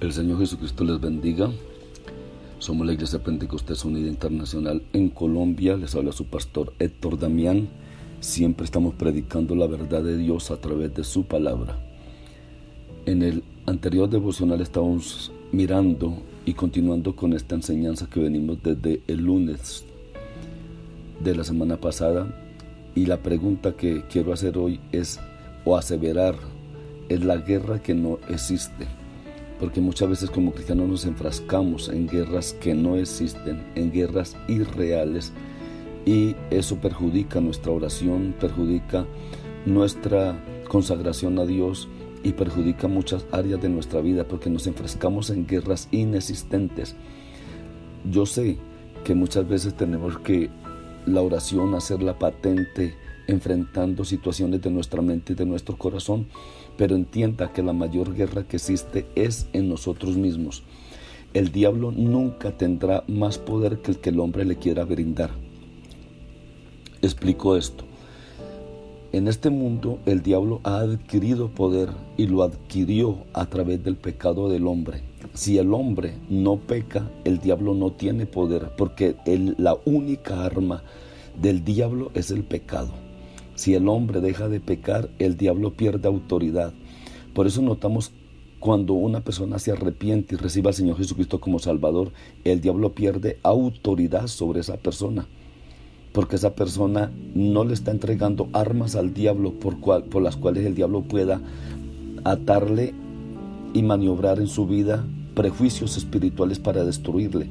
El Señor Jesucristo les bendiga. Somos la Iglesia Pentecostés Unida Internacional en Colombia. Les habla su pastor Héctor Damián. Siempre estamos predicando la verdad de Dios a través de su palabra. En el anterior devocional estábamos mirando y continuando con esta enseñanza que venimos desde el lunes de la semana pasada. Y la pregunta que quiero hacer hoy es, o aseverar, es la guerra que no existe. Porque muchas veces como cristianos nos enfrascamos en guerras que no existen, en guerras irreales y eso perjudica nuestra oración, perjudica nuestra consagración a Dios y perjudica muchas áreas de nuestra vida porque nos enfrascamos en guerras inexistentes. Yo sé que muchas veces tenemos que la oración hacerla patente, enfrentando situaciones de nuestra mente y de nuestro corazón, pero entienda que la mayor guerra que existe es en nosotros mismos. El diablo nunca tendrá más poder que el que el hombre le quiera brindar. Explico esto. En este mundo el diablo ha adquirido poder y lo adquirió a través del pecado del hombre. Si el hombre no peca, el diablo no tiene poder porque la única arma del diablo es el pecado. Si el hombre deja de pecar, el diablo pierde autoridad. Por eso notamos cuando una persona se arrepiente y recibe al Señor Jesucristo como Salvador, el diablo pierde autoridad sobre esa persona porque esa persona no le está entregando armas al diablo por, las cuales el diablo pueda atarle y maniobrar en su vida prejuicios espirituales para destruirle.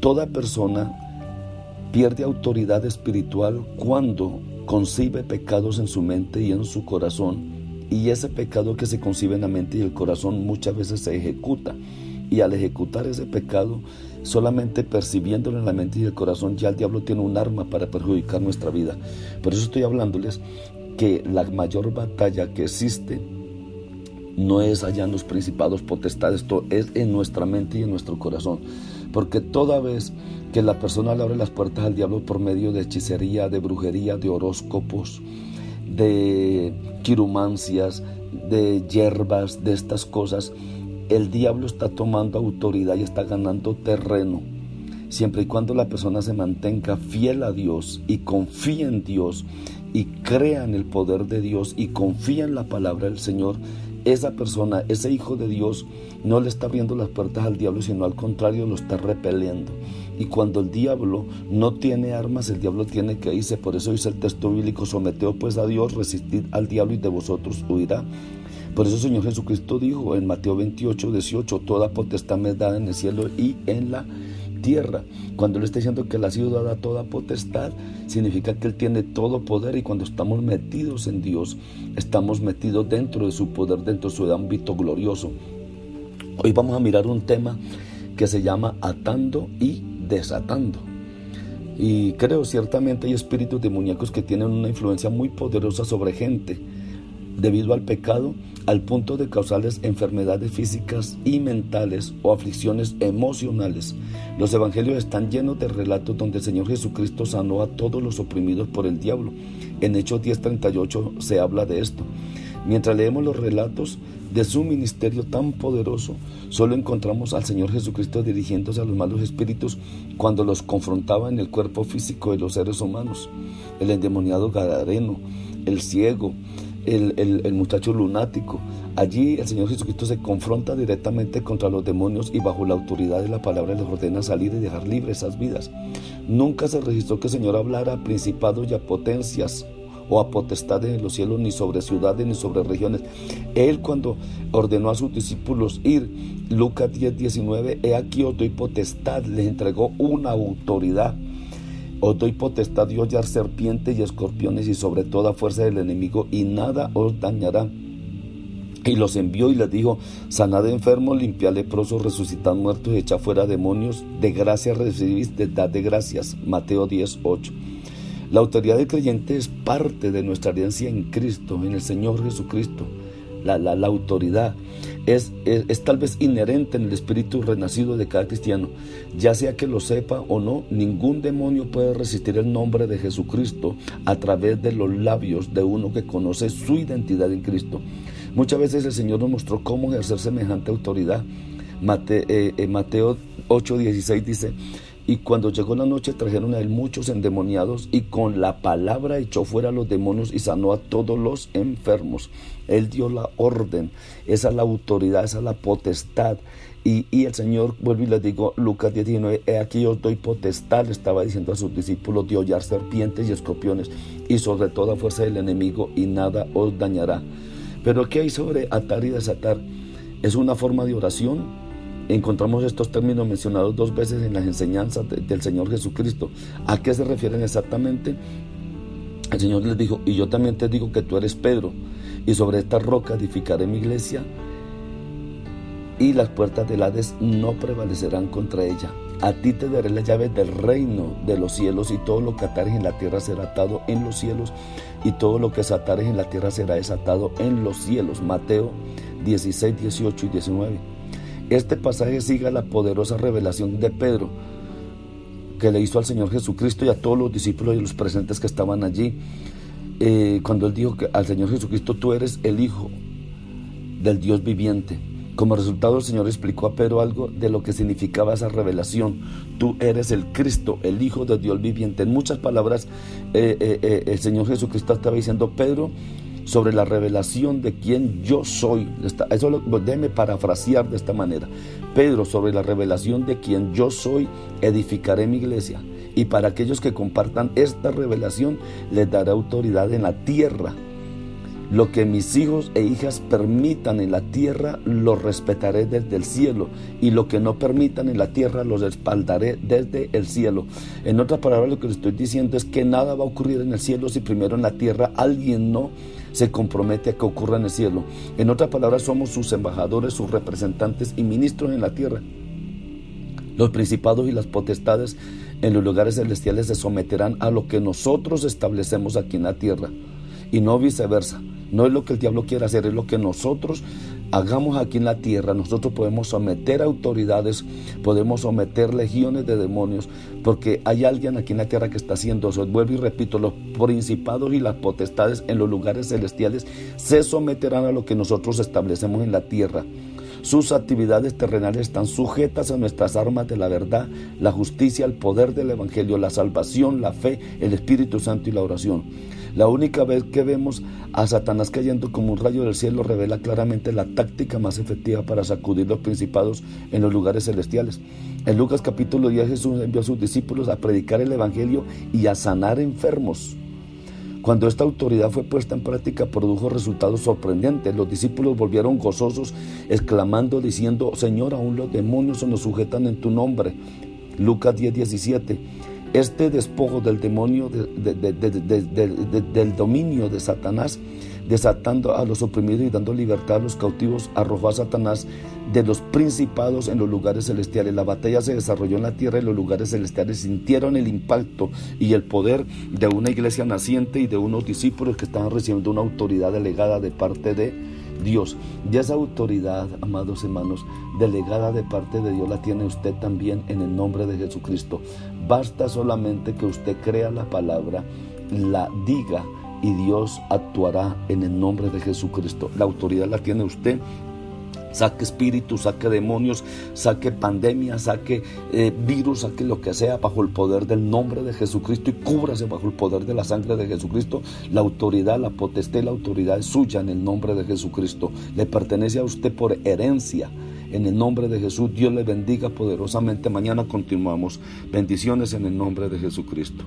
Toda persona pierde autoridad espiritual cuando concibe pecados en su mente y en su corazón y ese pecado que se concibe en la mente y el corazón muchas veces se ejecuta y al ejecutar ese pecado solamente percibiéndolo en la mente y el corazón, ya el diablo tiene un arma para perjudicar nuestra vida. Por eso estoy hablándoles que la mayor batalla que existe no es allá en los principados potestades, es en nuestra mente y en nuestro corazón. Porque toda vez que la persona le abre las puertas al diablo por medio de hechicería, de brujería, de horóscopos, de quirumancias, de hierbas, de estas cosas, el diablo está tomando autoridad y está ganando terreno. Siempre y cuando la persona se mantenga fiel a Dios y confía en Dios y crea en el poder de Dios y confía en la palabra del Señor, esa persona, ese hijo de Dios, no le está abriendo las puertas al diablo, sino al contrario lo está repeliendo. Y cuando el diablo no tiene armas, el diablo tiene que irse. Por eso dice el texto bíblico, someteos pues a Dios, resistid al diablo y de vosotros huirá. Por eso el Señor Jesucristo dijo en Mateo 28, 18, toda potestad me es dada en el cielo y en la tierra. Cuando Él está diciendo que le ha sido dada toda potestad, significa que Él tiene todo poder y cuando estamos metidos en Dios, estamos metidos dentro de su poder, dentro de su ámbito glorioso. Hoy vamos a mirar un tema que se llama atando y desatando. Y creo ciertamente hay espíritus demoníacos que tienen una influencia muy poderosa sobre gente debido al pecado al punto de causarles enfermedades físicas y mentales o aflicciones emocionales. Los evangelios están llenos de relatos donde el Señor Jesucristo sanó a todos los oprimidos por el diablo. En Hechos 10:38 se habla de esto. Mientras leemos los relatos de su ministerio tan poderoso, solo encontramos al Señor Jesucristo dirigiéndose a los malos espíritus cuando los confrontaba en el cuerpo físico de los seres humanos. El endemoniado Gadareno, el ciego, el, muchacho lunático. Allí el Señor Jesucristo se confronta directamente contra los demonios y bajo la autoridad de la palabra les ordena salir y dejar libres esas vidas. Nunca se registró que el Señor hablara a principados y a potencias o a potestades en los cielos, ni sobre ciudades, ni sobre regiones. Él cuando ordenó a sus discípulos ir, Lucas 10, 19, he aquí os doy potestad, les entregó una autoridad. Os doy potestad de hollar serpientes y escorpiones y sobre toda fuerza del enemigo y nada os dañará. Y los envió y les dijo, sanad enfermos, limpiad leprosos, resucitad muertos, echad fuera demonios, de gracia recibís, de dad de gracias. Mateo 10, 8. La autoridad del creyente es parte de nuestra herencia en Cristo, en el Señor Jesucristo. La, la, la autoridad es, es, tal vez inherente en el espíritu renacido de cada cristiano. Ya sea que lo sepa o no, ningún demonio puede resistir el nombre de Jesucristo a través de los labios de uno que conoce su identidad en Cristo. Muchas veces el Señor nos mostró cómo ejercer semejante autoridad. Mate, eh, eh, Mateo 8:16 dice, y cuando llegó la noche trajeron a él muchos endemoniados y con la palabra echó fuera a los demonios y sanó a todos los enfermos. Él dio la orden, esa es la autoridad, esa es la potestad. Y, y el Señor, vuelvo y les digo, Lucas 19, he aquí os doy potestad, estaba diciendo a sus discípulos, de hollar serpientes y escorpiones y sobre toda fuerza del enemigo y nada os dañará. Pero ¿qué hay sobre atar y desatar? Es una forma de oración encontramos estos términos mencionados dos veces en las enseñanzas del Señor Jesucristo. ¿A qué se refieren exactamente? El Señor les dijo, y yo también te digo que tú eres Pedro, y sobre esta roca edificaré mi iglesia, y las puertas del Hades no prevalecerán contra ella. A ti te daré la llave del reino de los cielos, y todo lo que atares en la tierra será atado en los cielos, y todo lo que desatares en la tierra será desatado en los cielos. Mateo 16, 18 y 19. Este pasaje sigue la poderosa revelación de Pedro que le hizo al Señor Jesucristo y a todos los discípulos y los presentes que estaban allí. Eh, cuando él dijo que al Señor Jesucristo tú eres el Hijo del Dios viviente. Como resultado el Señor explicó a Pedro algo de lo que significaba esa revelación. Tú eres el Cristo, el Hijo del Dios viviente. En muchas palabras eh, eh, el Señor Jesucristo estaba diciendo, Pedro, sobre la revelación de quién yo soy. Eso lo, déme parafrasear de esta manera. Pedro, sobre la revelación de quién yo soy, edificaré mi iglesia. Y para aquellos que compartan esta revelación, les daré autoridad en la tierra lo que mis hijos e hijas permitan en la tierra, lo respetaré desde el cielo. Y lo que no permitan en la tierra, los espaldaré desde el cielo. En otras palabras, lo que les estoy diciendo es que nada va a ocurrir en el cielo si primero en la tierra alguien no se compromete a que ocurra en el cielo. En otras palabras, somos sus embajadores, sus representantes y ministros en la tierra. Los principados y las potestades en los lugares celestiales se someterán a lo que nosotros establecemos aquí en la tierra y no viceversa. No es lo que el diablo quiere hacer, es lo que nosotros hagamos aquí en la tierra. Nosotros podemos someter autoridades, podemos someter legiones de demonios, porque hay alguien aquí en la tierra que está haciendo eso. Vuelvo y repito, los principados y las potestades en los lugares celestiales se someterán a lo que nosotros establecemos en la tierra. Sus actividades terrenales están sujetas a nuestras armas de la verdad, la justicia, el poder del Evangelio, la salvación, la fe, el Espíritu Santo y la oración. La única vez que vemos a Satanás cayendo como un rayo del cielo revela claramente la táctica más efectiva para sacudir los principados en los lugares celestiales. En Lucas capítulo 10 Jesús envió a sus discípulos a predicar el Evangelio y a sanar enfermos. Cuando esta autoridad fue puesta en práctica produjo resultados sorprendentes. Los discípulos volvieron gozosos, exclamando, diciendo, Señor, aún los demonios se nos sujetan en tu nombre. Lucas 10, 17. Este despojo del demonio, del dominio de Satanás, desatando a los oprimidos y dando libertad a los cautivos, arrojó a Satanás de los principados en los lugares celestiales. La batalla se desarrolló en la tierra y los lugares celestiales sintieron el impacto y el poder de una iglesia naciente y de unos discípulos que estaban recibiendo una autoridad delegada de parte de Dios. Y esa autoridad, amados hermanos, delegada de parte de Dios la tiene usted también en el nombre de Jesucristo. Basta solamente que usted crea la palabra, la diga y Dios actuará en el nombre de Jesucristo. La autoridad la tiene usted saque espíritus, saque demonios, saque pandemia, saque eh, virus, saque lo que sea bajo el poder del nombre de Jesucristo y cúbrase bajo el poder de la sangre de Jesucristo. La autoridad, la potestad, la autoridad es suya en el nombre de Jesucristo. Le pertenece a usted por herencia. En el nombre de Jesús, Dios le bendiga poderosamente. Mañana continuamos. Bendiciones en el nombre de Jesucristo.